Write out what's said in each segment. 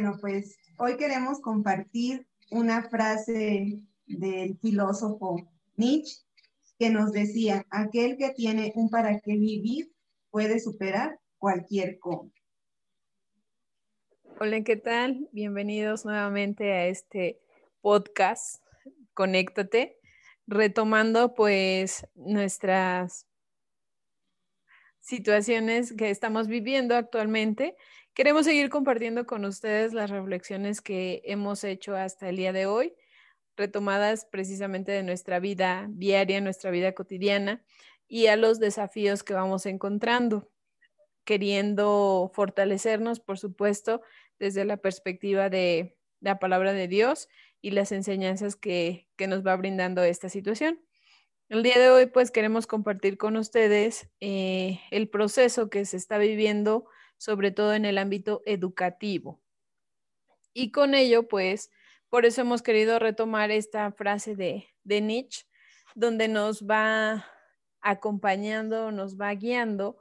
Bueno, pues hoy queremos compartir una frase del filósofo Nietzsche que nos decía, aquel que tiene un para qué vivir puede superar cualquier cómo. Hola, ¿qué tal? Bienvenidos nuevamente a este podcast, Conéctate, retomando pues nuestras situaciones que estamos viviendo actualmente. Queremos seguir compartiendo con ustedes las reflexiones que hemos hecho hasta el día de hoy, retomadas precisamente de nuestra vida diaria, nuestra vida cotidiana y a los desafíos que vamos encontrando, queriendo fortalecernos, por supuesto, desde la perspectiva de la palabra de Dios y las enseñanzas que, que nos va brindando esta situación. El día de hoy, pues queremos compartir con ustedes eh, el proceso que se está viviendo, sobre todo en el ámbito educativo. Y con ello, pues, por eso hemos querido retomar esta frase de, de Nietzsche, donde nos va acompañando, nos va guiando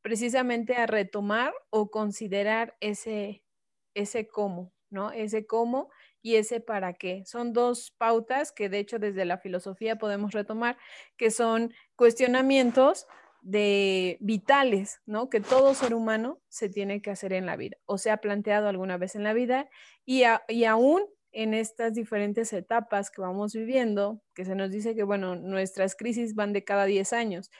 precisamente a retomar o considerar ese, ese cómo, ¿no? Ese cómo y ese para qué. Son dos pautas que de hecho desde la filosofía podemos retomar, que son cuestionamientos de vitales, ¿no? Que todo ser humano se tiene que hacer en la vida o se ha planteado alguna vez en la vida y, y aún en estas diferentes etapas que vamos viviendo, que se nos dice que, bueno, nuestras crisis van de cada 10 años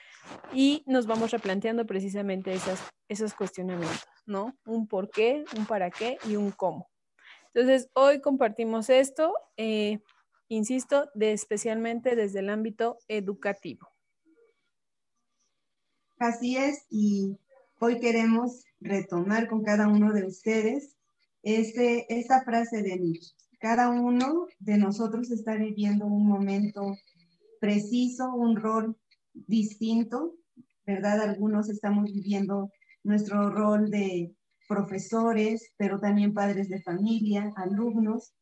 y nos vamos replanteando precisamente esas, esos cuestionamientos, ¿no? Un por qué, un para qué y un cómo. Entonces, hoy compartimos esto, eh, insisto, de, especialmente desde el ámbito educativo. Así es, y hoy queremos retomar con cada uno de ustedes este, esta frase de Nietzsche. Cada uno de nosotros está viviendo un momento preciso, un rol distinto, ¿verdad? Algunos estamos viviendo nuestro rol de profesores, pero también padres de familia, alumnos,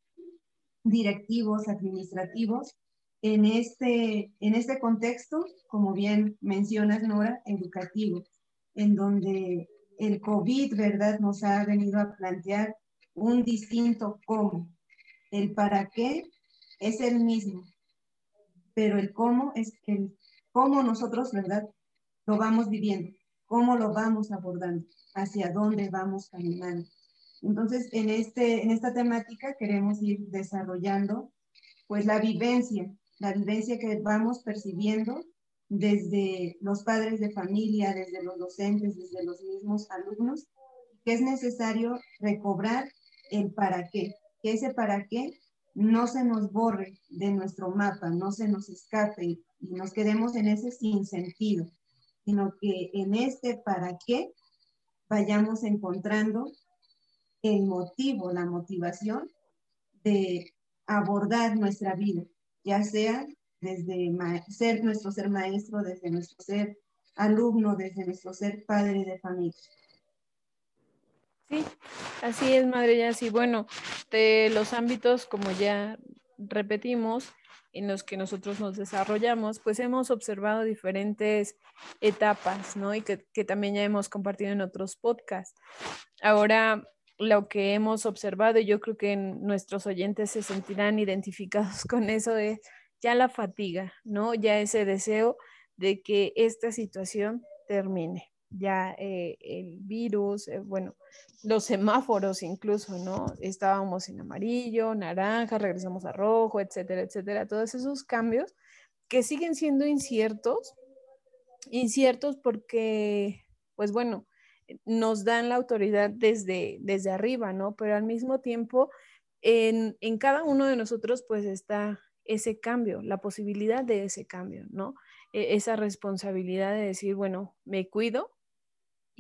directivos, administrativos, en este, en este contexto, como bien mencionas, Nora, educativo, en donde el COVID, ¿verdad?, nos ha venido a plantear un distinto cómo. El para qué es el mismo, pero el cómo es el cómo nosotros, ¿verdad?, lo vamos viviendo, cómo lo vamos abordando hacia dónde vamos caminando. Entonces, en, este, en esta temática queremos ir desarrollando pues la vivencia, la vivencia que vamos percibiendo desde los padres de familia, desde los docentes, desde los mismos alumnos, que es necesario recobrar el para qué, que ese para qué no se nos borre de nuestro mapa, no se nos escape y nos quedemos en ese sin sentido, sino que en este para qué vayamos encontrando el motivo, la motivación de abordar nuestra vida, ya sea desde ser nuestro ser maestro, desde nuestro ser alumno, desde nuestro ser padre de familia. Sí, así es, madre, ya sí. Bueno, de los ámbitos, como ya repetimos, en los que nosotros nos desarrollamos, pues hemos observado diferentes etapas, ¿no? Y que, también ya hemos compartido en otros podcasts. Ahora, lo que hemos observado, y yo creo que nuestros oyentes se sentirán identificados con eso, es ya la fatiga, ¿no? Ya ese deseo de que esta situación termine ya eh, el virus, eh, bueno, los semáforos incluso, ¿no? Estábamos en amarillo, naranja, regresamos a rojo, etcétera, etcétera. Todos esos cambios que siguen siendo inciertos, inciertos porque, pues bueno, nos dan la autoridad desde, desde arriba, ¿no? Pero al mismo tiempo, en, en cada uno de nosotros, pues está ese cambio, la posibilidad de ese cambio, ¿no? E, esa responsabilidad de decir, bueno, me cuido,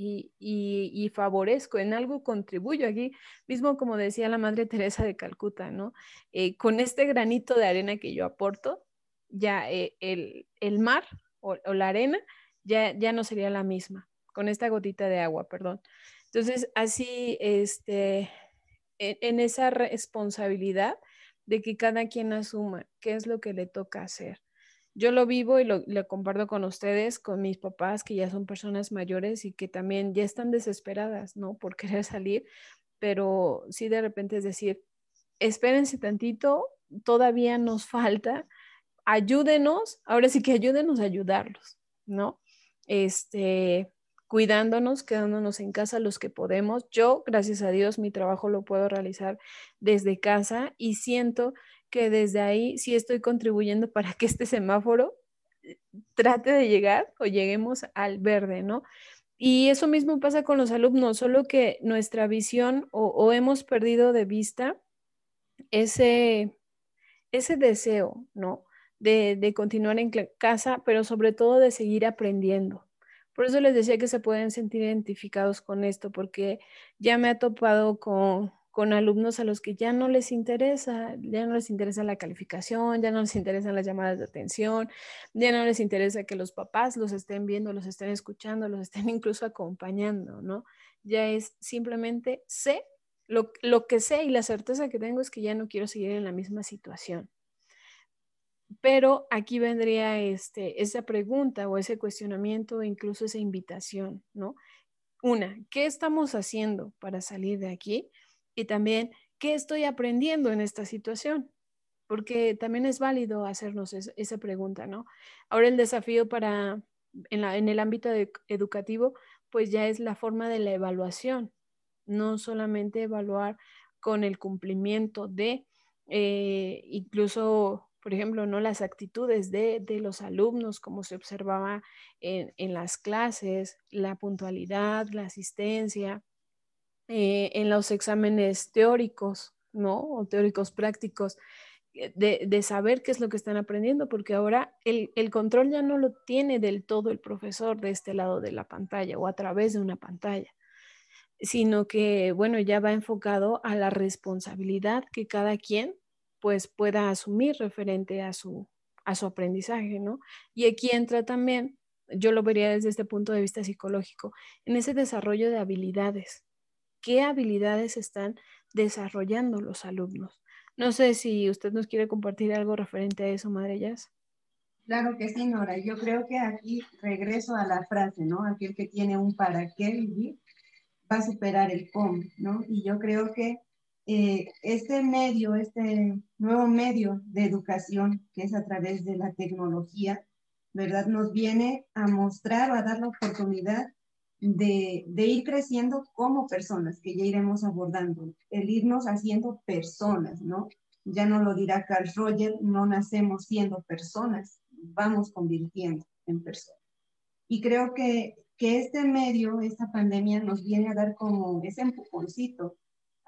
y, favorezco, en algo contribuyo. Aquí mismo, como decía la Madre Teresa de Calcuta, ¿no? Eh, con este granito de arena que yo aporto, ya eh, el, mar o, la arena ya, ya no sería la misma, con esta gotita de agua, perdón. Entonces, así, este, en, en esa responsabilidad de que cada quien asuma qué es lo que le toca hacer yo lo vivo y lo, comparto con ustedes, con mis papás, que ya son personas mayores y que también ya están desesperadas, ¿no? Por querer salir, pero sí de repente es decir, espérense tantito, todavía nos falta, ayúdenos, ahora sí que ayúdenos a ayudarlos, ¿no? Este, cuidándonos, quedándonos en casa los que podemos. Yo, gracias a Dios, mi trabajo lo puedo realizar desde casa y siento que desde ahí sí estoy contribuyendo para que este semáforo eh, trate de llegar o lleguemos al verde, ¿no? Y eso mismo pasa con los alumnos, solo que nuestra visión o, hemos perdido de vista ese, ese deseo, ¿no? De, de continuar en casa, pero sobre todo de seguir aprendiendo. Por eso les decía que se pueden sentir identificados con esto, porque ya me ha topado con, con alumnos a los que ya no les interesa, ya no les interesa la calificación, ya no les interesan las llamadas de atención, ya no les interesa que los papás los estén viendo, los estén escuchando, los estén incluso acompañando, ¿no? Ya es simplemente sé, lo, lo que sé y la certeza que tengo es que ya no quiero seguir en la misma situación. Pero aquí vendría este, esa pregunta o ese cuestionamiento o incluso esa invitación, ¿no? Una, ¿qué estamos haciendo para salir de aquí? Y también, ¿qué estoy aprendiendo en esta situación? Porque también es válido hacernos esa pregunta, ¿no? Ahora el desafío para, en, la, en el ámbito educativo, pues ya es la forma de la evaluación, no solamente evaluar con el cumplimiento de, eh, incluso por ejemplo, ¿no? las actitudes de, los alumnos, como se observaba en, las clases, la puntualidad, la asistencia, eh, en los exámenes teóricos, ¿no? O teóricos prácticos, eh, de, saber qué es lo que están aprendiendo, porque ahora el, el, control ya no lo tiene del todo el profesor de este lado de la pantalla o a través de una pantalla, sino que, bueno, ya va enfocado a la responsabilidad que cada quien pues pueda asumir referente a su, a su aprendizaje, ¿no? Y aquí entra también, yo lo vería desde este punto de vista psicológico, en ese desarrollo de habilidades. ¿Qué habilidades están desarrollando los alumnos? No sé si usted nos quiere compartir algo referente a eso, Madre Jazz. Claro que sí, Nora. Yo creo que aquí regreso a la frase, ¿no? Aquel que tiene un para qué vivir va a superar el cómo, ¿no? Y yo creo que eh, este medio, este nuevo medio de educación que es a través de la tecnología, ¿verdad? Nos viene a mostrar o a dar la oportunidad de, de, ir creciendo como personas, que ya iremos abordando, el irnos haciendo personas, ¿no? Ya no lo dirá Carl Roger, no nacemos siendo personas, vamos convirtiendo en personas. Y creo que, que este medio, esta pandemia, nos viene a dar como ese empujoncito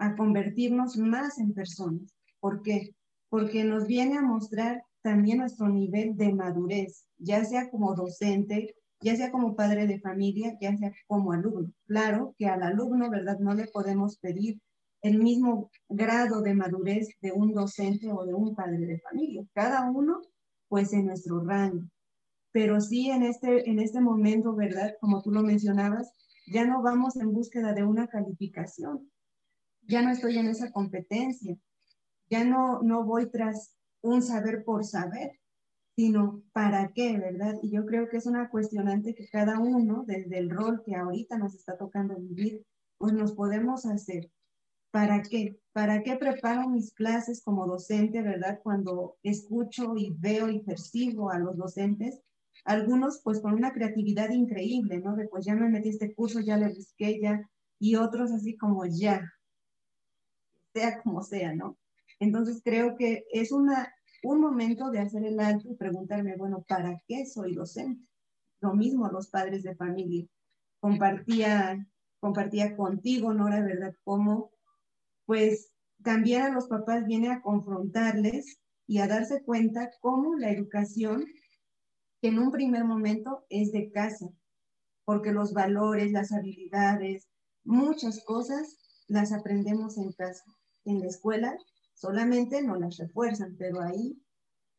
a convertirnos más en personas. ¿Por qué? Porque nos viene a mostrar también nuestro nivel de madurez, ya sea como docente, ya sea como padre de familia, ya sea como alumno. Claro que al alumno, ¿verdad? No le podemos pedir el mismo grado de madurez de un docente o de un padre de familia. Cada uno, pues en nuestro rango. Pero sí en este, en este momento, ¿verdad? Como tú lo mencionabas, ya no vamos en búsqueda de una calificación, ya no estoy en esa competencia, ya no, no voy tras un saber por saber, sino para qué, ¿verdad? Y yo creo que es una cuestionante que cada uno, desde el rol que ahorita nos está tocando vivir, pues nos podemos hacer. ¿Para qué? ¿Para qué preparo mis clases como docente, verdad? Cuando escucho y veo y percibo a los docentes, algunos pues con una creatividad increíble, ¿no? De pues ya me metí este curso, ya le busqué, ya, y otros así como ya, sea como sea, ¿no? Entonces creo que es una, un momento de hacer el alto y preguntarme, bueno, ¿para qué soy docente? Lo mismo los padres de familia. Compartía, compartía contigo, Nora, ¿verdad? Cómo, pues, también a los papás viene a confrontarles y a darse cuenta cómo la educación, en un primer momento es de casa, porque los valores, las habilidades, muchas cosas las aprendemos en casa en la escuela solamente no las refuerzan, pero ahí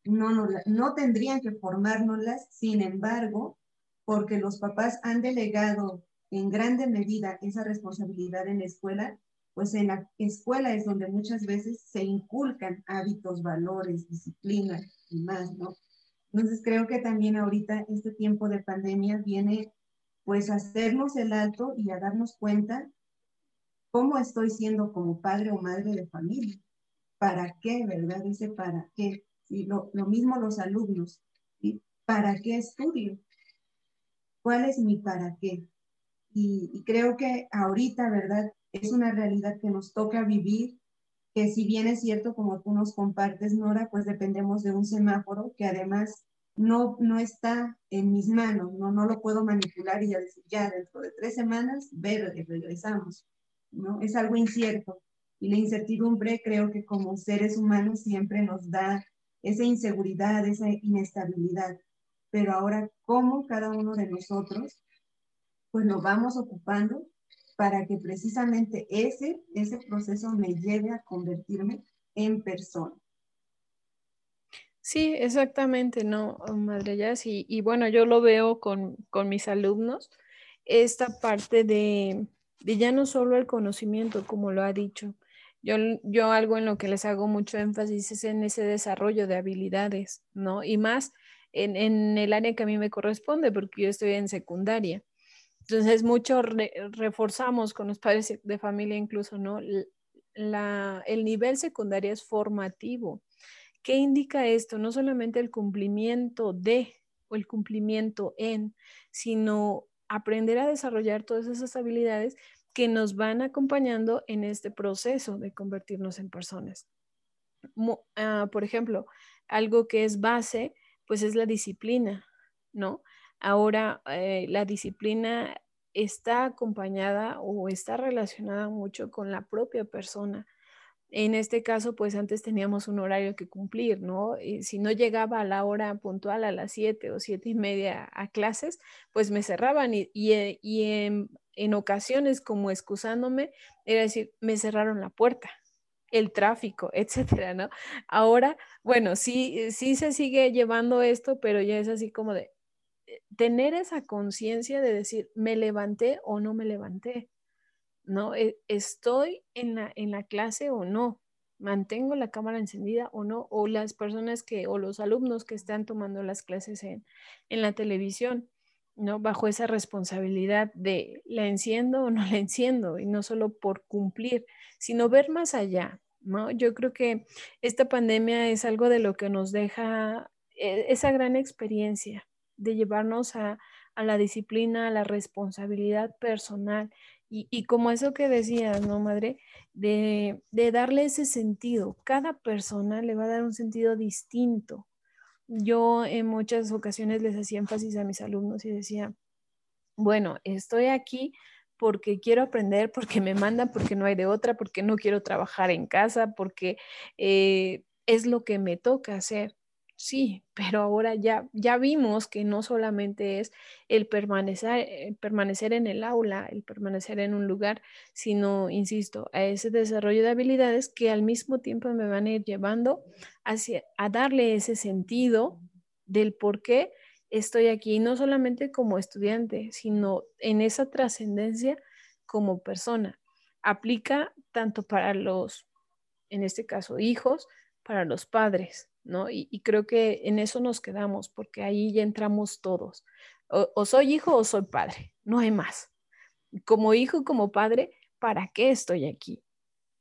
no, no, no tendrían que formárnoslas, sin embargo, porque los papás han delegado en grande medida esa responsabilidad en la escuela, pues en la escuela es donde muchas veces se inculcan hábitos, valores, disciplina y más, ¿no? Entonces creo que también ahorita este tiempo de pandemia viene pues a hacernos el alto y a darnos cuenta ¿Cómo estoy siendo como padre o madre de familia? ¿Para qué, verdad? Dice, ¿para qué? Y lo, mismo los alumnos. ¿Para qué estudio? ¿Cuál es mi para qué? y creo que ahorita, ¿verdad? Es una realidad que nos toca vivir que si bien es cierto, como tú nos compartes, Nora, pues dependemos de un semáforo que además no, no está en mis manos, no, no lo puedo manipular y ya decir, ya dentro de tres semanas, verde, regresamos, ¿no? Es algo incierto. Y la incertidumbre creo que como seres humanos siempre nos da esa inseguridad, esa inestabilidad. Pero ahora, ¿cómo cada uno de nosotros, pues nos vamos ocupando para que precisamente ese, ese proceso me lleve a convertirme en persona. Sí, exactamente, ¿no, Madre Jazz? Y, bueno, yo lo veo con, mis alumnos, esta parte de, ya no solo el conocimiento, como lo ha dicho. Yo, yo algo en lo que les hago mucho énfasis es en ese desarrollo de habilidades, ¿no? Y más en, en el área que a mí me corresponde, porque yo estoy en secundaria. Entonces, mucho reforzamos con los padres de familia incluso, ¿no? La, el nivel secundario es formativo. ¿Qué indica esto? No solamente el cumplimiento de o el cumplimiento en, sino aprender a desarrollar todas esas habilidades que nos van acompañando en este proceso de convertirnos en personas. Ah, por ejemplo, algo que es base, pues es la disciplina, ¿no? Ahora, eh, la disciplina está acompañada o está relacionada mucho con la propia persona. En este caso, pues antes teníamos un horario que cumplir, ¿no? Y si no llegaba a la hora puntual, a las siete o siete y media a clases, pues me cerraban y, eh, en, en, ocasiones como excusándome, era decir, me cerraron la puerta, el tráfico, etcétera, ¿no? Ahora, bueno, sí, sí se sigue llevando esto, pero ya es así como de, tener esa conciencia de decir, me levanté o no me levanté, ¿no? E, estoy en la, en la clase o no, mantengo la cámara encendida o no, o las personas que, o los alumnos que están tomando las clases en, en la televisión, ¿no? Bajo esa responsabilidad de la enciendo o no la enciendo, y no solo por cumplir, sino ver más allá, ¿no? Yo creo que esta pandemia es algo de lo que nos deja eh, esa gran experiencia, de llevarnos a, la disciplina, a la responsabilidad personal y, como eso que decías, ¿no, madre? De, darle ese sentido. Cada persona le va a dar un sentido distinto. Yo en muchas ocasiones les hacía énfasis a mis alumnos y decía, bueno, estoy aquí porque quiero aprender, porque me mandan, porque no hay de otra, porque no quiero trabajar en casa, porque eh, es lo que me toca hacer. Sí, pero ahora ya, ya vimos que no solamente es el permanecer, eh, permanecer en el aula, el permanecer en un lugar, sino, insisto, a ese desarrollo de habilidades que al mismo tiempo me van a ir llevando hacia, a darle ese sentido del por qué estoy aquí, no solamente como estudiante, sino en esa trascendencia como persona. Aplica tanto para los, en este caso, hijos, para los padres ¿no? Y, creo que en eso nos quedamos, porque ahí ya entramos todos. O, soy hijo o soy padre, no hay más. Como hijo, como padre, ¿para qué estoy aquí?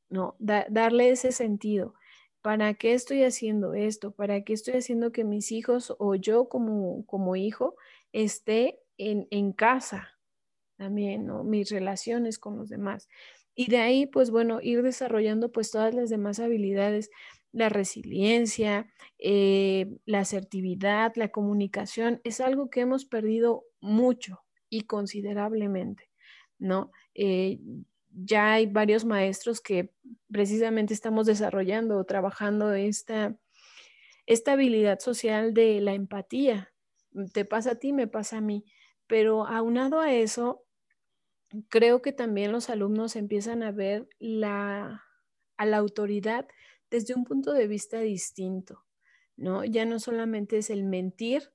¿No? darle ese sentido. ¿Para qué estoy haciendo esto? ¿Para qué estoy haciendo que mis hijos o yo como, como hijo esté en, en casa también, ¿no? Mis relaciones con los demás. Y de ahí, pues bueno, ir desarrollando pues todas las demás habilidades la resiliencia, eh, la asertividad, la comunicación, es algo que hemos perdido mucho y considerablemente, ¿no? Eh, ya hay varios maestros que precisamente estamos desarrollando o trabajando esta, esta habilidad social de la empatía. Te pasa a ti, me pasa a mí. Pero aunado a eso, creo que también los alumnos empiezan a ver la, a la autoridad desde un punto de vista distinto, ¿no? Ya no solamente es el mentir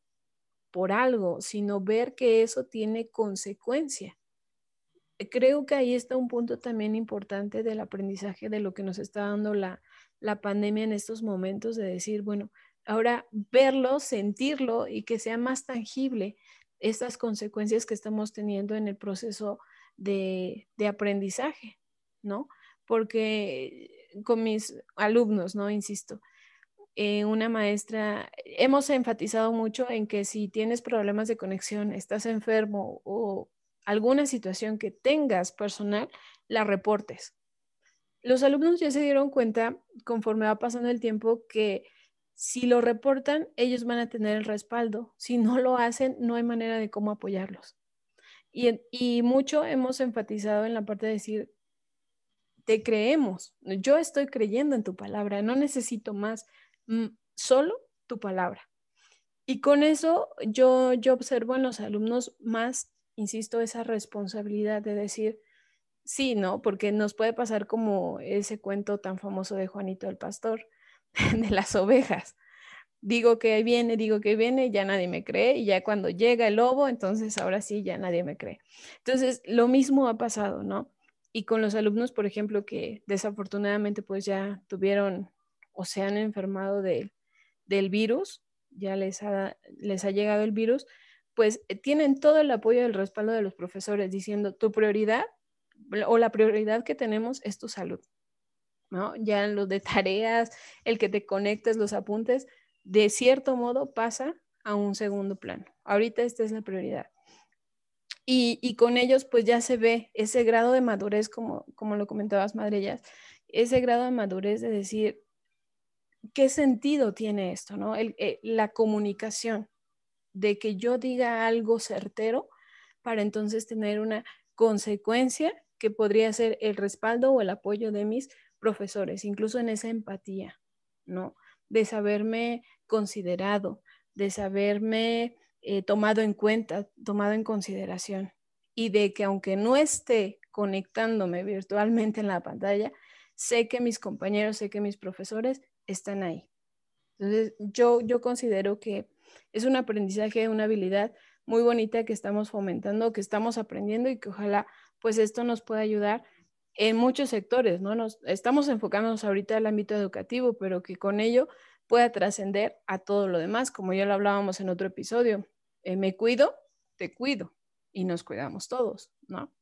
por algo, sino ver que eso tiene consecuencia. Creo que ahí está un punto también importante del aprendizaje de lo que nos está dando la, la pandemia en estos momentos, de decir, bueno, ahora verlo, sentirlo y que sea más tangible estas consecuencias que estamos teniendo en el proceso de, de aprendizaje. ¿no? Porque con mis alumnos, ¿no? Insisto, eh, una maestra, hemos enfatizado mucho en que si tienes problemas de conexión, estás enfermo o alguna situación que tengas personal, la reportes. Los alumnos ya se dieron cuenta, conforme va pasando el tiempo, que si lo reportan, ellos van a tener el respaldo. Si no lo hacen, no hay manera de cómo apoyarlos. Y, y mucho hemos enfatizado en la parte de decir, te creemos, yo estoy creyendo en tu palabra, no necesito más, mm, solo tu palabra. Y con eso yo, yo observo en los alumnos más, insisto, esa responsabilidad de decir, sí, ¿no? Porque nos puede pasar como ese cuento tan famoso de Juanito el Pastor, de las ovejas. Digo que viene, digo que viene, ya nadie me cree, y ya cuando llega el lobo, entonces ahora sí, ya nadie me cree. Entonces, lo mismo ha pasado, ¿no? Y con los alumnos, por ejemplo, que desafortunadamente pues ya tuvieron o se han enfermado del virus, ya les ha, les ha llegado el virus, pues eh, tienen todo el apoyo y el respaldo de los profesores diciendo tu prioridad o la prioridad que tenemos es tu salud, ¿no? Ya lo de tareas, el que te conectes, los apuntes, de cierto modo pasa a un segundo plano. Ahorita esta es la prioridad. Y, con ellos pues ya se ve ese grado de madurez, como, como lo comentabas, Madrellas, ese grado de madurez de decir, ¿qué sentido tiene esto? ¿no? Eh, la comunicación, de que yo diga algo certero para entonces tener una consecuencia que podría ser el respaldo o el apoyo de mis profesores, incluso en esa empatía, ¿no? De saberme considerado, de saberme eh, tomado en cuenta, tomado en consideración y de que aunque no esté conectándome virtualmente en la pantalla, sé que mis compañeros, sé que mis profesores están ahí. Entonces, yo, yo considero que es un aprendizaje, una habilidad muy bonita que estamos fomentando, que estamos aprendiendo y que ojalá pues esto nos pueda ayudar en muchos sectores, ¿no? Nos, estamos enfocándonos ahorita al ámbito educativo, pero que con ello pueda trascender a todo lo demás, como ya lo hablábamos en otro episodio. Eh, me cuido, te cuido y nos cuidamos todos, ¿no?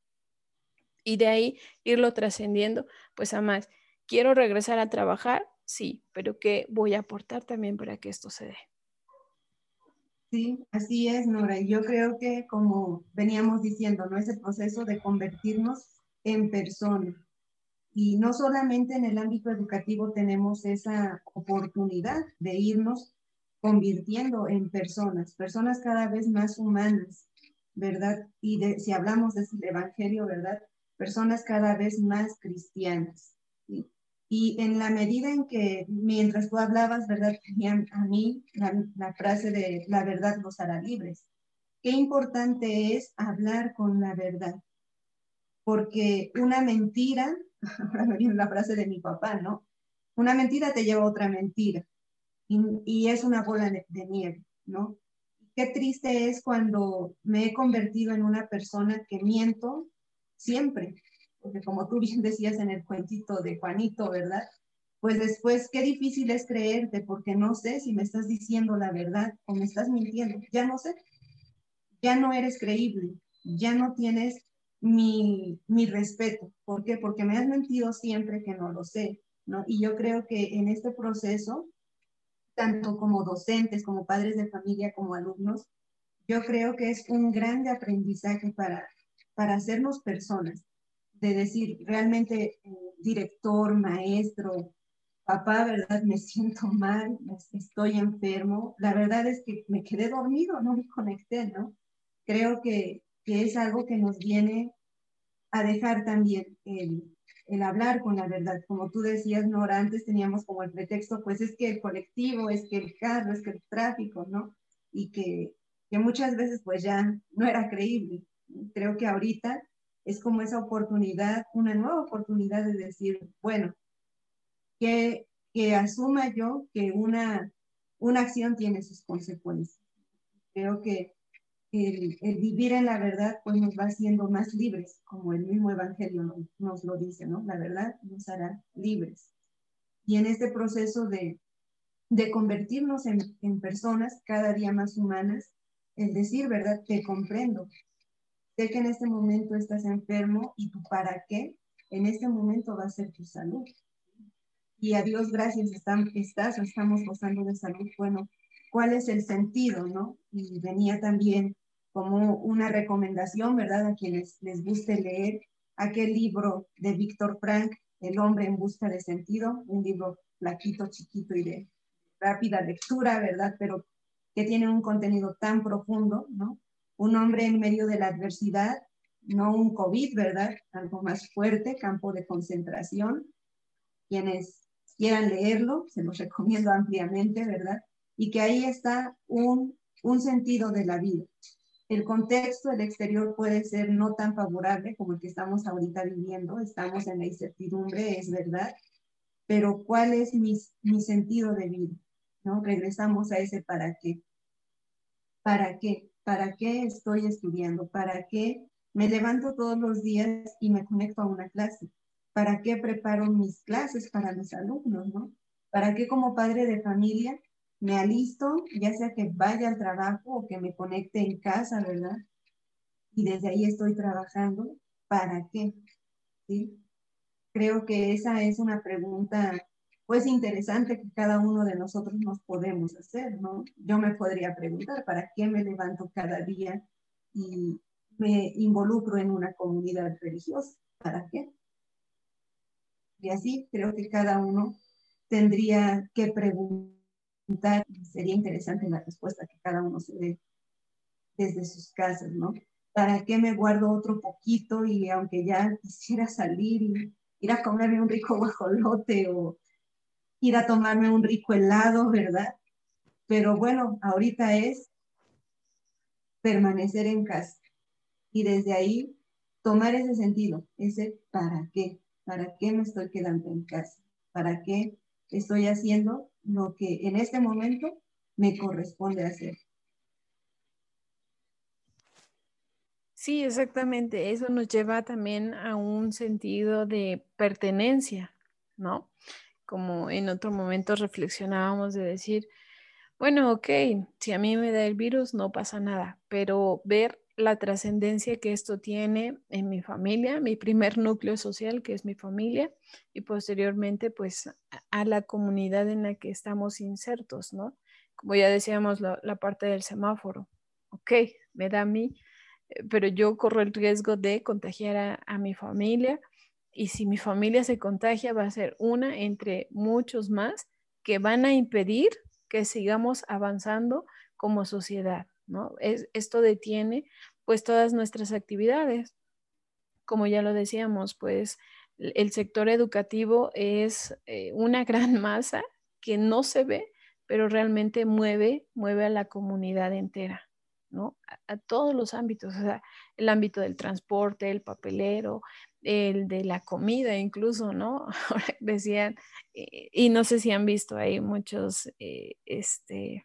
Y de ahí irlo trascendiendo, pues a más, quiero regresar a trabajar, sí, pero ¿qué voy a aportar también para que esto se dé? Sí, así es, Nora. Yo creo que como veníamos diciendo, ¿no? Ese proceso de convertirnos en persona. Y no solamente en el ámbito educativo tenemos esa oportunidad de irnos convirtiendo en personas, personas cada vez más humanas, ¿verdad? Y de, si hablamos del Evangelio, ¿verdad? Personas cada vez más cristianas. Y en la medida en que, mientras tú hablabas, ¿verdad? A mí la, frase de la verdad los hará libres. Qué importante es hablar con la verdad. Porque una mentira, ahora me viene la frase de mi papá, ¿no? Una mentira te lleva a otra mentira y, es una bola de, nieve, ¿no? Qué triste es cuando me he convertido en una persona que miento siempre, porque como tú bien decías en el cuentito de Juanito, ¿verdad? Pues después, qué difícil es creerte, porque no sé si me estás diciendo la verdad o me estás mintiendo, ya no sé, ya no eres creíble, ya no tienes mi, mi respeto. ¿Por qué? Porque me has mentido siempre que no lo sé, ¿no? Y yo creo que en este proceso tanto como docentes, como padres de familia, como alumnos, yo creo que es un grande aprendizaje para, para hacernos personas, de decir, realmente, eh, director, maestro, papá, ¿verdad? Me siento mal, estoy enfermo. La verdad es que me quedé dormido, no me conecté, ¿no? Creo que, que es algo que nos viene a dejar también el, el hablar con la verdad. Como tú decías, Nora, antes teníamos como el pretexto, pues es que el colectivo, es que el carro, es que el tráfico, ¿no? Y que, que muchas veces pues ya no era creíble. Creo que ahorita es como esa oportunidad, una nueva oportunidad de decir, bueno, que, que asuma yo que una, una acción tiene sus consecuencias. Creo que el, vivir en la verdad pues nos va haciendo más libres, como el mismo Evangelio nos, lo dice, ¿no? La verdad nos hará libres. Y en este proceso de, de convertirnos en, personas cada día más humanas, el decir, ¿verdad? Te comprendo. Sé que en este momento estás enfermo y tu para qué en este momento va a ser tu salud. Y a Dios gracias, están, estás, estamos gozando de salud. Bueno, ¿cuál es el sentido, no? Y venía también como una recomendación, ¿verdad? A quienes les guste leer aquel libro de Víctor Frank, El hombre en busca de sentido, un libro flaquito, chiquito y de rápida lectura, ¿verdad? Pero que tiene un contenido tan profundo, ¿no? Un hombre en medio de la adversidad, no un COVID, ¿verdad? Algo más fuerte, campo de concentración. Quienes quieran leerlo, se los recomiendo ampliamente, ¿verdad? Y que ahí está un, un sentido de la vida. El contexto, el exterior puede ser no tan favorable como el que estamos ahorita viviendo, estamos en la incertidumbre, es verdad, pero ¿cuál es mi, mi sentido de vida? ¿No? Regresamos a ese para qué. ¿Para qué? ¿Para qué estoy estudiando? ¿Para qué me levanto todos los días y me conecto a una clase? ¿Para qué preparo mis clases para mis alumnos? ¿no? ¿Para qué como padre de familia me alisto, ya sea que vaya al trabajo o que me conecte en casa, ¿verdad? Y desde ahí estoy trabajando, ¿para qué? ¿Sí? Creo que esa es una pregunta, pues interesante que cada uno de nosotros nos podemos hacer, ¿no? Yo me podría preguntar, ¿para qué me levanto cada día y me involucro en una comunidad religiosa? ¿Para qué? Y así creo que cada uno tendría que preguntar sería interesante la respuesta que cada uno se dé desde sus casas, ¿no? ¿Para qué me guardo otro poquito y aunque ya quisiera salir y ir a comerme un rico guajolote o ir a tomarme un rico helado, ¿verdad? Pero bueno, ahorita es permanecer en casa y desde ahí tomar ese sentido, ese para qué, para qué me estoy quedando en casa, para qué estoy haciendo lo que en este momento me corresponde hacer. Sí, exactamente. Eso nos lleva también a un sentido de pertenencia, ¿no? Como en otro momento reflexionábamos de decir, bueno, ok, si a mí me da el virus, no pasa nada, pero ver la trascendencia que esto tiene en mi familia, mi primer núcleo social, que es mi familia, y posteriormente, pues, a la comunidad en la que estamos insertos, ¿no? Como ya decíamos, la, parte del semáforo. Ok, me da a mí, eh, pero yo corro el riesgo de contagiar a, a mi familia, y si mi familia se contagia, va a ser una entre muchos más que van a impedir que sigamos avanzando como sociedad. ¿No? Es, esto detiene pues todas nuestras actividades. Como ya lo decíamos, pues el sector educativo es eh, una gran masa que no se ve, pero realmente mueve, mueve a la comunidad entera, ¿no? A, todos los ámbitos, o sea, el ámbito del transporte, el papelero, el de la comida incluso, ¿no? Decían, eh, y no sé si han visto ahí muchos, eh, este,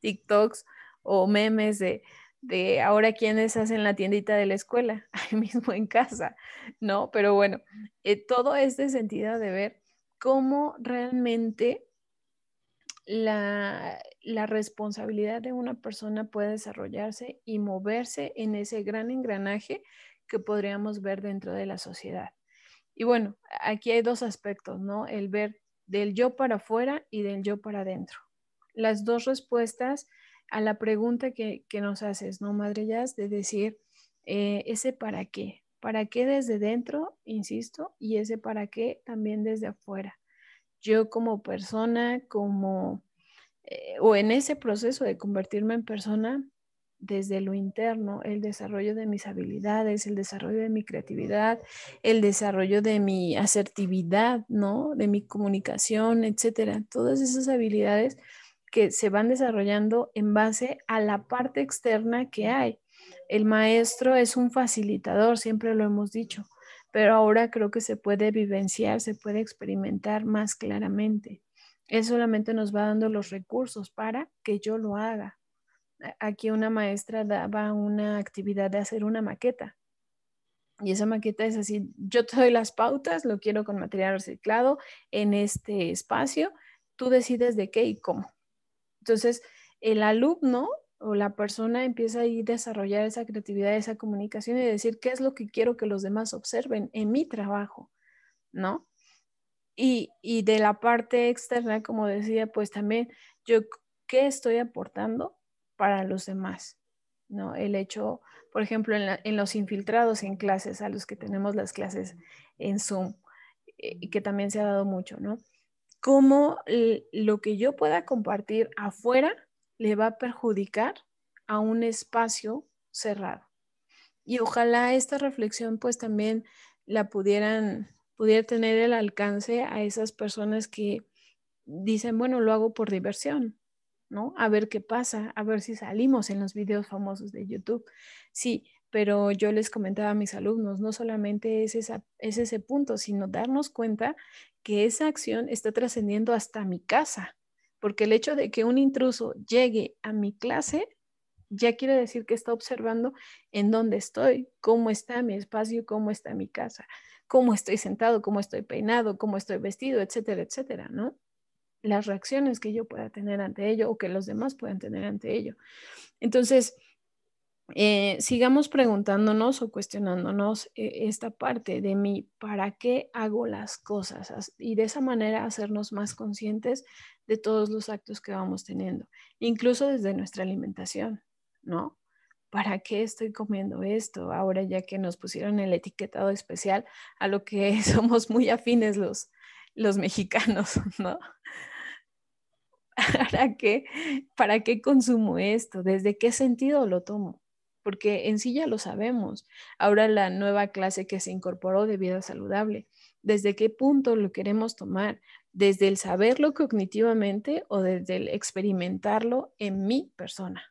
TikToks o memes de, de ahora quienes hacen la tiendita de la escuela, ahí mismo en casa, ¿no? Pero bueno, eh, todo este sentido de ver cómo realmente la, la, responsabilidad de una persona puede desarrollarse y moverse en ese gran engranaje que podríamos ver dentro de la sociedad. Y bueno, aquí hay dos aspectos, ¿no? El ver del yo para afuera y del yo para adentro. Las dos respuestas a la pregunta que, nos haces, ¿no, Madre Jazz? De decir, eh, ese para qué. ¿Para qué desde dentro, insisto? Y ese para qué también desde afuera. Yo como persona, como, eh, o en ese proceso de convertirme en persona, desde lo interno, el desarrollo de mis habilidades, el desarrollo de mi creatividad, el desarrollo de mi asertividad, ¿no? De mi comunicación, etcétera. Todas esas habilidades que se van desarrollando en base a la parte externa que hay. El maestro es un facilitador, siempre lo hemos dicho, pero ahora creo que se puede vivenciar, se puede experimentar más claramente. Él solamente nos va dando los recursos para que yo lo haga. Aquí una maestra daba una actividad de hacer una maqueta. Y esa maqueta es así, yo te doy las pautas, lo quiero con material reciclado en este espacio, tú decides de qué y cómo. Entonces, el alumno o la persona empieza a desarrollar esa creatividad, esa comunicación y decir qué es lo que quiero que los demás observen en mi trabajo, ¿no? Y, y de la parte externa, como decía, pues también yo, ¿qué estoy aportando para los demás? ¿No? El hecho, por ejemplo, en, los infiltrados en clases, a los que tenemos las clases en Zoom, eh, que también se ha dado mucho, ¿no? Cómo lo que yo pueda compartir afuera le va a perjudicar a un espacio cerrado. Y ojalá esta reflexión pues también la pudieran, pudiera tener el alcance a esas personas que dicen, bueno, lo hago por diversión, ¿no? A ver qué pasa, a ver si salimos en los videos famosos de YouTube. Sí, pero yo les comentaba a mis alumnos, no solamente es, es ese punto, sino darnos cuenta que esa acción está trascendiendo hasta mi casa, porque el hecho de que un intruso llegue a mi clase ya quiere decir que está observando en dónde estoy, cómo está mi espacio, cómo está mi casa, cómo estoy sentado, cómo estoy peinado, cómo estoy vestido, etcétera, etcétera, ¿no? Las reacciones que yo pueda tener ante ello o que los demás puedan tener ante ello. Entonces, eh, sigamos preguntándonos o cuestionándonos eh, esta parte de mi para qué hago las cosas y de esa manera hacernos más conscientes de todos los actos que vamos teniendo, incluso desde nuestra alimentación, ¿no? ¿Para qué estoy comiendo esto ahora ya que nos pusieron el etiquetado especial a lo que somos muy afines los, los mexicanos, ¿no? ¿Para qué, ¿Para qué consumo esto? ¿Desde qué sentido lo tomo? Porque en sí ya lo sabemos. Ahora la nueva clase que se incorporó de vida saludable, ¿desde qué punto lo queremos tomar? ¿Desde el saberlo cognitivamente o desde el experimentarlo en mi persona?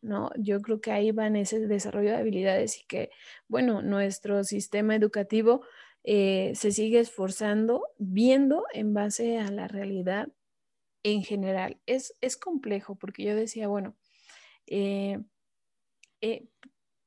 ¿no? Yo creo que ahí van ese desarrollo de habilidades y que, bueno, nuestro sistema educativo eh, se sigue esforzando viendo en base a la realidad en general. Es, es complejo porque yo decía, bueno, eh, eh,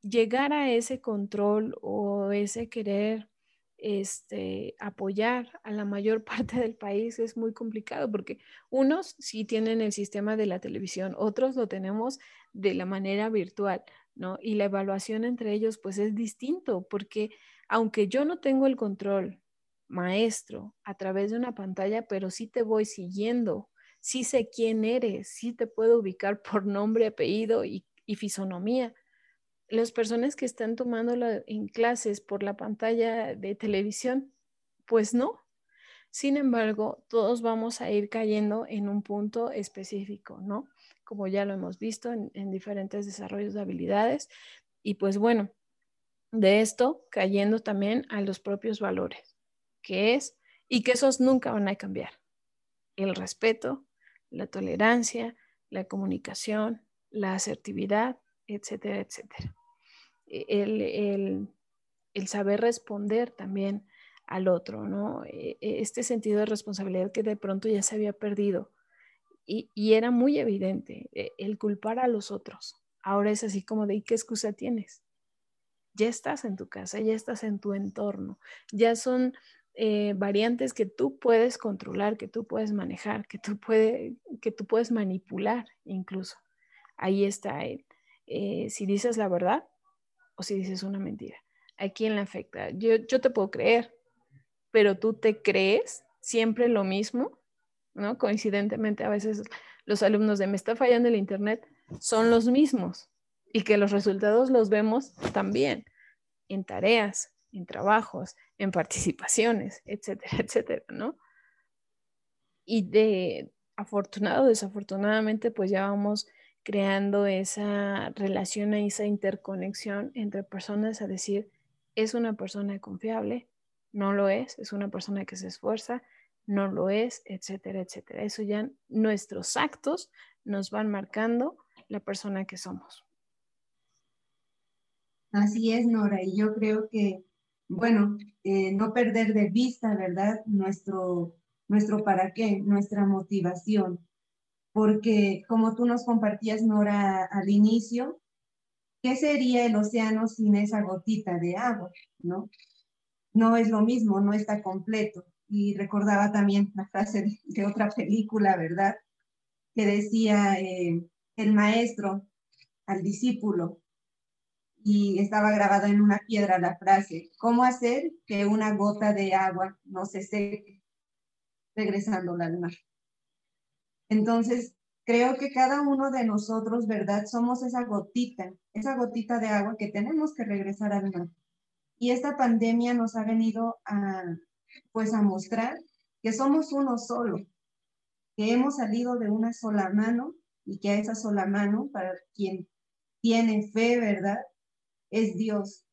llegar a ese control o ese querer este, apoyar a la mayor parte del país es muy complicado porque unos sí tienen el sistema de la televisión, otros lo tenemos de la manera virtual, ¿no? Y la evaluación entre ellos pues es distinto porque aunque yo no tengo el control maestro a través de una pantalla, pero sí te voy siguiendo, sí sé quién eres, sí te puedo ubicar por nombre, apellido y, y fisonomía las personas que están tomando en clases por la pantalla de televisión, pues no. Sin embargo, todos vamos a ir cayendo en un punto específico, ¿no? Como ya lo hemos visto en, en diferentes desarrollos de habilidades. Y pues bueno, de esto cayendo también a los propios valores, que es, y que esos nunca van a cambiar. El respeto, la tolerancia, la comunicación, la asertividad, etcétera, etcétera. E, el, el, saber responder también al otro, ¿no? E, e, este sentido de responsabilidad que de pronto ya se había perdido y, y, era muy evidente, el culpar a los otros. Ahora es así como de, ¿qué excusa tienes? Ya estás en tu casa, ya estás en tu entorno, ya son eh, variantes que tú puedes controlar, que tú puedes manejar, que tú, puede, que tú puedes manipular incluso. Ahí está él. Eh, si dices la verdad o si dices una mentira. ¿A quién le afecta? Yo, yo te puedo creer, pero tú te crees siempre lo mismo, ¿no? Coincidentemente, a veces los alumnos de me está fallando el Internet son los mismos y que los resultados los vemos también en tareas, en trabajos, en participaciones, etcétera, etcétera, ¿no? Y de afortunado, desafortunadamente, pues ya vamos creando esa relación esa interconexión entre personas a decir, es una persona confiable, no lo es, es una persona que se esfuerza, no lo es, etcétera, etcétera. Eso ya nuestros actos nos van marcando la persona que somos. Así es, Nora, y yo creo que, bueno, eh, no perder de vista, ¿verdad? Nuestro, nuestro para qué, nuestra motivación porque como tú nos compartías, Nora, al inicio, ¿qué sería el océano sin esa gotita de agua? ¿No? No es lo mismo, no está completo. Y recordaba también la frase de, otra película, ¿verdad? Que decía, eh, el maestro al discípulo y estaba grabado en una piedra la frase, ¿cómo hacer que una gota de agua no se seque regresando al mar? Entonces, creo que cada uno de nosotros, ¿verdad? Somos esa gotita, esa gotita de agua que tenemos que regresar al mar. Y esta pandemia nos ha venido a, pues, a mostrar que somos uno solo, que hemos salido de una sola mano y que a esa sola mano, para quien tiene fe, ¿verdad? Es Dios.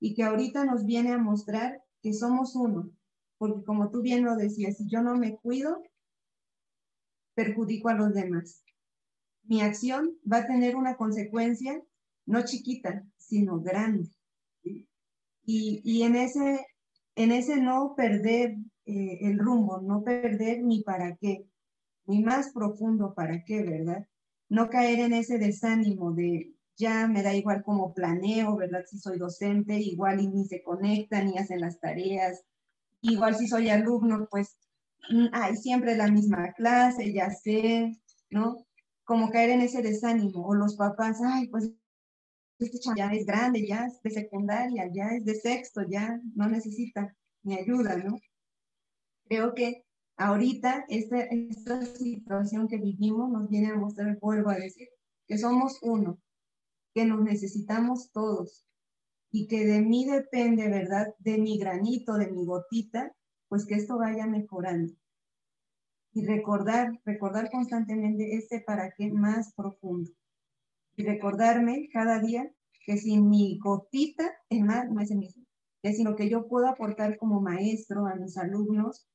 Y que ahorita nos viene a mostrar que somos uno. Porque como tú bien lo decías, si yo no me cuido, perjudico a los demás. Mi acción va a tener una consecuencia no chiquita, sino grande. Y, en, ese, en ese no perder eh, el rumbo, no perder mi para qué, mi más profundo para qué, ¿verdad? No caer en ese desánimo de ya me da igual cómo planeo, ¿verdad? Si soy docente, igual y ni se conectan ni hacen las tareas. Igual si soy alumno, pues mm, siempre la misma clase, ya sé, ¿no? Como caer en ese desánimo. O los papás, ay, pues este ya es grande, ya es de secundaria, ya es de sexto, ya no necesita mi ayuda, ¿no? Creo que ahorita esta, esta situación que vivimos nos viene a mostrar, vuelvo a decir, que somos uno, que nos necesitamos todos y que de mí depende, ¿verdad? De mi granito, de mi gotita, pues que esto vaya mejorando. Y recordar, recordar constantemente este para qué más profundo. Y recordarme cada día que sin mi gotita, es más, no es el mismo, que si lo que yo puedo aportar como maestro a mis alumnos,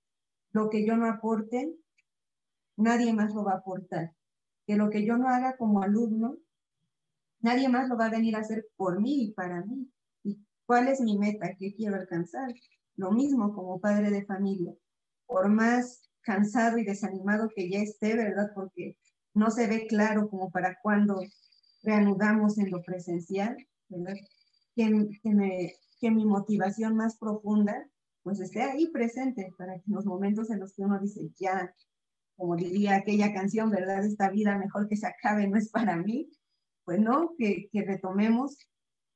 lo que yo no aporte, nadie más lo va a aportar. Que lo que yo no haga como alumno, nadie más lo va a venir a hacer por mí y para mí. ¿Y cuál es mi meta? ¿Qué quiero alcanzar? Lo mismo como padre de familia. Por más cansado y desanimado que ya esté, ¿verdad? Porque no se ve claro como para cuando reanudamos en lo presencial, ¿verdad? Que, que mi motivación más profunda pues esté ahí presente para que en los momentos en los que uno dice, ya, como diría aquella canción, ¿verdad? Esta vida mejor que se acabe no es para mí, pues no, que, que retomemos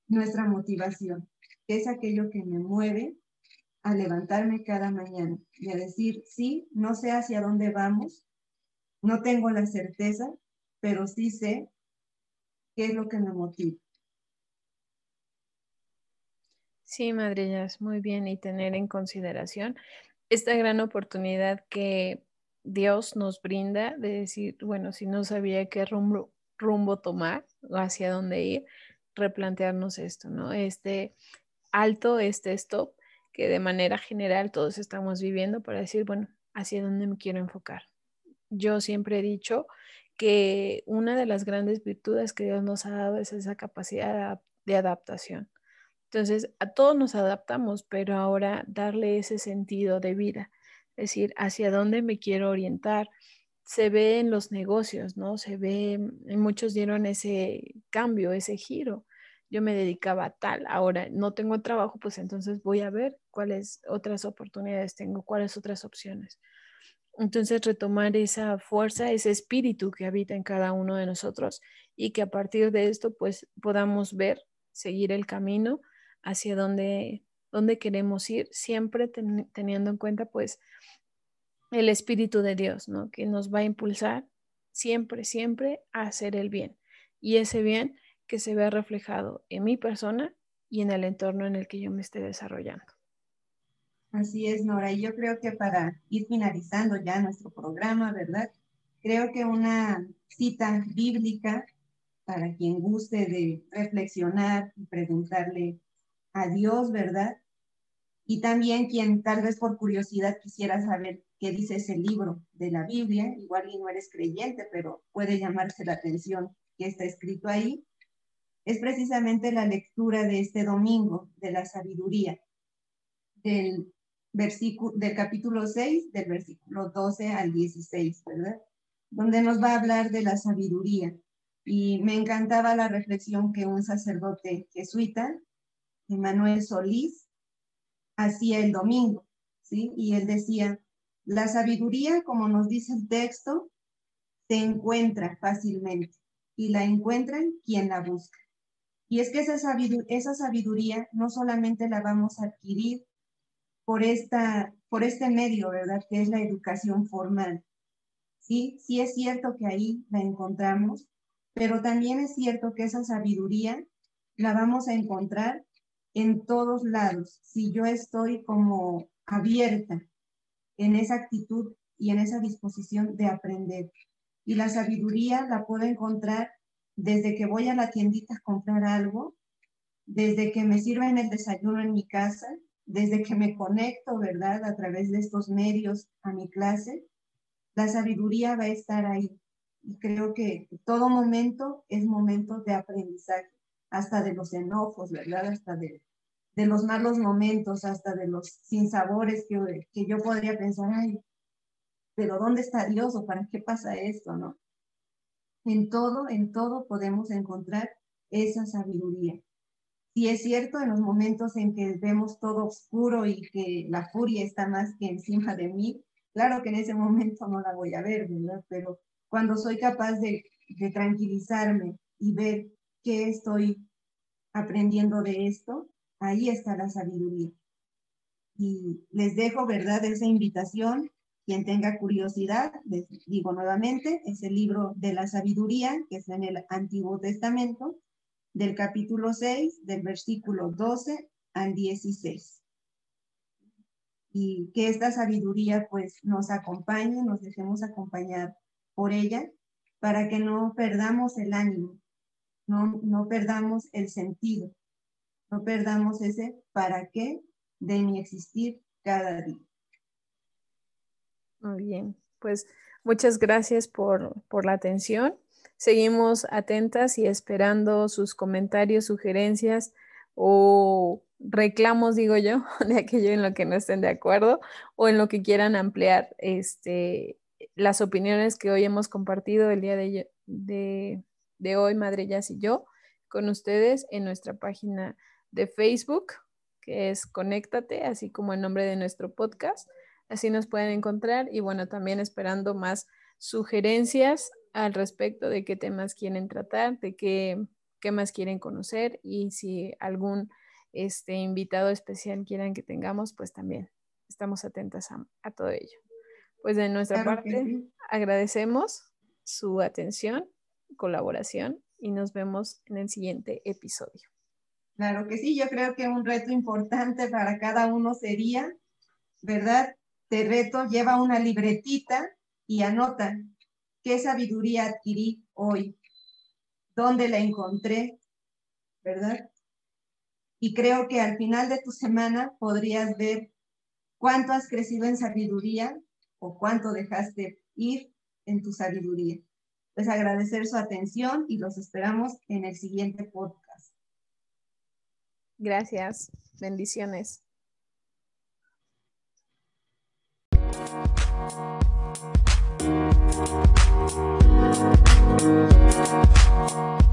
nuestra motivación, que es aquello que me mueve a levantarme cada mañana y a decir, sí, no sé hacia dónde vamos, no tengo la certeza, pero sí sé qué es lo que me motiva. Sí, madrillas, muy bien y tener en consideración esta gran oportunidad que Dios nos brinda de decir, bueno, si no sabía qué rumbo, rumbo tomar o hacia dónde ir, replantearnos esto, ¿no? Este alto, este stop, que de manera general todos estamos viviendo para decir, bueno, hacia dónde me quiero enfocar. Yo siempre he dicho que una de las grandes virtudes que Dios nos ha dado es esa capacidad de adaptación entonces, a todos nos adaptamos, pero ahora darle ese sentido de vida, es decir, hacia dónde me quiero orientar. Se ve en los negocios, ¿no? Se ve, muchos dieron ese cambio, ese giro. Yo me dedicaba a tal, ahora no tengo trabajo, pues entonces voy a ver cuáles otras oportunidades tengo, cuáles otras opciones. Entonces, retomar esa fuerza, ese espíritu que habita en cada uno de nosotros y que a partir de esto, pues podamos ver, seguir el camino hacia dónde, dónde queremos ir, siempre teniendo en cuenta pues el Espíritu de Dios, ¿no? Que nos va a impulsar siempre, siempre a hacer el bien. Y ese bien que se vea reflejado en mi persona y en el entorno en el que yo me esté desarrollando. Así es, Nora. Y yo creo que para ir finalizando ya nuestro programa, ¿verdad? Creo que una cita bíblica para quien guste de reflexionar y preguntarle a Dios, ¿verdad? Y también quien tal vez por curiosidad quisiera saber qué dice ese libro de la Biblia, igual y no eres creyente, pero puede llamarse la atención que está escrito ahí, es precisamente la lectura de este domingo de la sabiduría, del, versículo, del capítulo 6, del versículo 12 al 16, ¿verdad? Donde nos va a hablar de la sabiduría. Y me encantaba la reflexión que un sacerdote jesuita Manuel Solís hacía el domingo, ¿sí? Y él decía, la sabiduría, como nos dice el texto, se encuentra fácilmente, y la encuentran quien la busca. Y es que esa sabiduría, esa sabiduría no solamente la vamos a adquirir por, esta, por este medio, ¿verdad? Que es la educación formal. Sí, sí es cierto que ahí la encontramos, pero también es cierto que esa sabiduría la vamos a encontrar en todos lados, si yo estoy como abierta en esa actitud y en esa disposición de aprender. Y la sabiduría la puedo encontrar desde que voy a la tiendita a comprar algo, desde que me sirven el desayuno en mi casa, desde que me conecto, ¿verdad? A través de estos medios a mi clase, la sabiduría va a estar ahí. Y creo que todo momento es momento de aprendizaje, hasta de los enojos, ¿verdad? Hasta de, de los malos momentos, hasta de los sinsabores que, que yo podría pensar, ay, pero ¿dónde está Dios o para qué pasa esto, no? En todo, en todo podemos encontrar esa sabiduría. Si es cierto, en los momentos en que vemos todo oscuro y que la furia está más que encima de mí, claro que en ese momento no la voy a ver, ¿verdad? Pero cuando soy capaz de, de tranquilizarme y ver qué estoy aprendiendo de esto, ahí está la sabiduría. Y les dejo, ¿verdad?, esa invitación quien tenga curiosidad, les digo nuevamente, es el libro de la sabiduría, que es en el Antiguo Testamento, del capítulo 6, del versículo 12 al 16. Y que esta sabiduría pues nos acompañe, nos dejemos acompañar por ella, para que no perdamos el ánimo, no, no perdamos el sentido, no perdamos ese para qué de mi existir cada día. Muy bien, pues muchas gracias por, la atención. Seguimos atentas y esperando sus comentarios, sugerencias o reclamos, digo yo, de aquello en lo que no estén de acuerdo o en lo que quieran ampliar este, las opiniones que hoy hemos compartido el día de, de, hoy, Madrillas y yo, con ustedes en nuestra página de Facebook, que es Conéctate, así como el nombre de nuestro podcast. Así nos pueden encontrar y bueno, también esperando más sugerencias al respecto de qué temas quieren tratar, de qué, qué más quieren conocer y si algún este, invitado especial quieran que tengamos, pues también estamos atentas a, todo ello. Pues de nuestra parte, agradecemos su atención, colaboración y nos vemos en el siguiente episodio. Claro que sí, yo creo que un reto importante para cada uno sería, ¿verdad? te reto, lleva una libretita y anota qué sabiduría adquirí hoy, dónde la encontré, ¿verdad? Y creo que al final de tu semana podrías ver cuánto has crecido en sabiduría o cuánto dejaste ir en tu sabiduría. Pues agradecer su atención y los esperamos en el siguiente podcast. Gracias. Bendiciones. Thank. Thank you.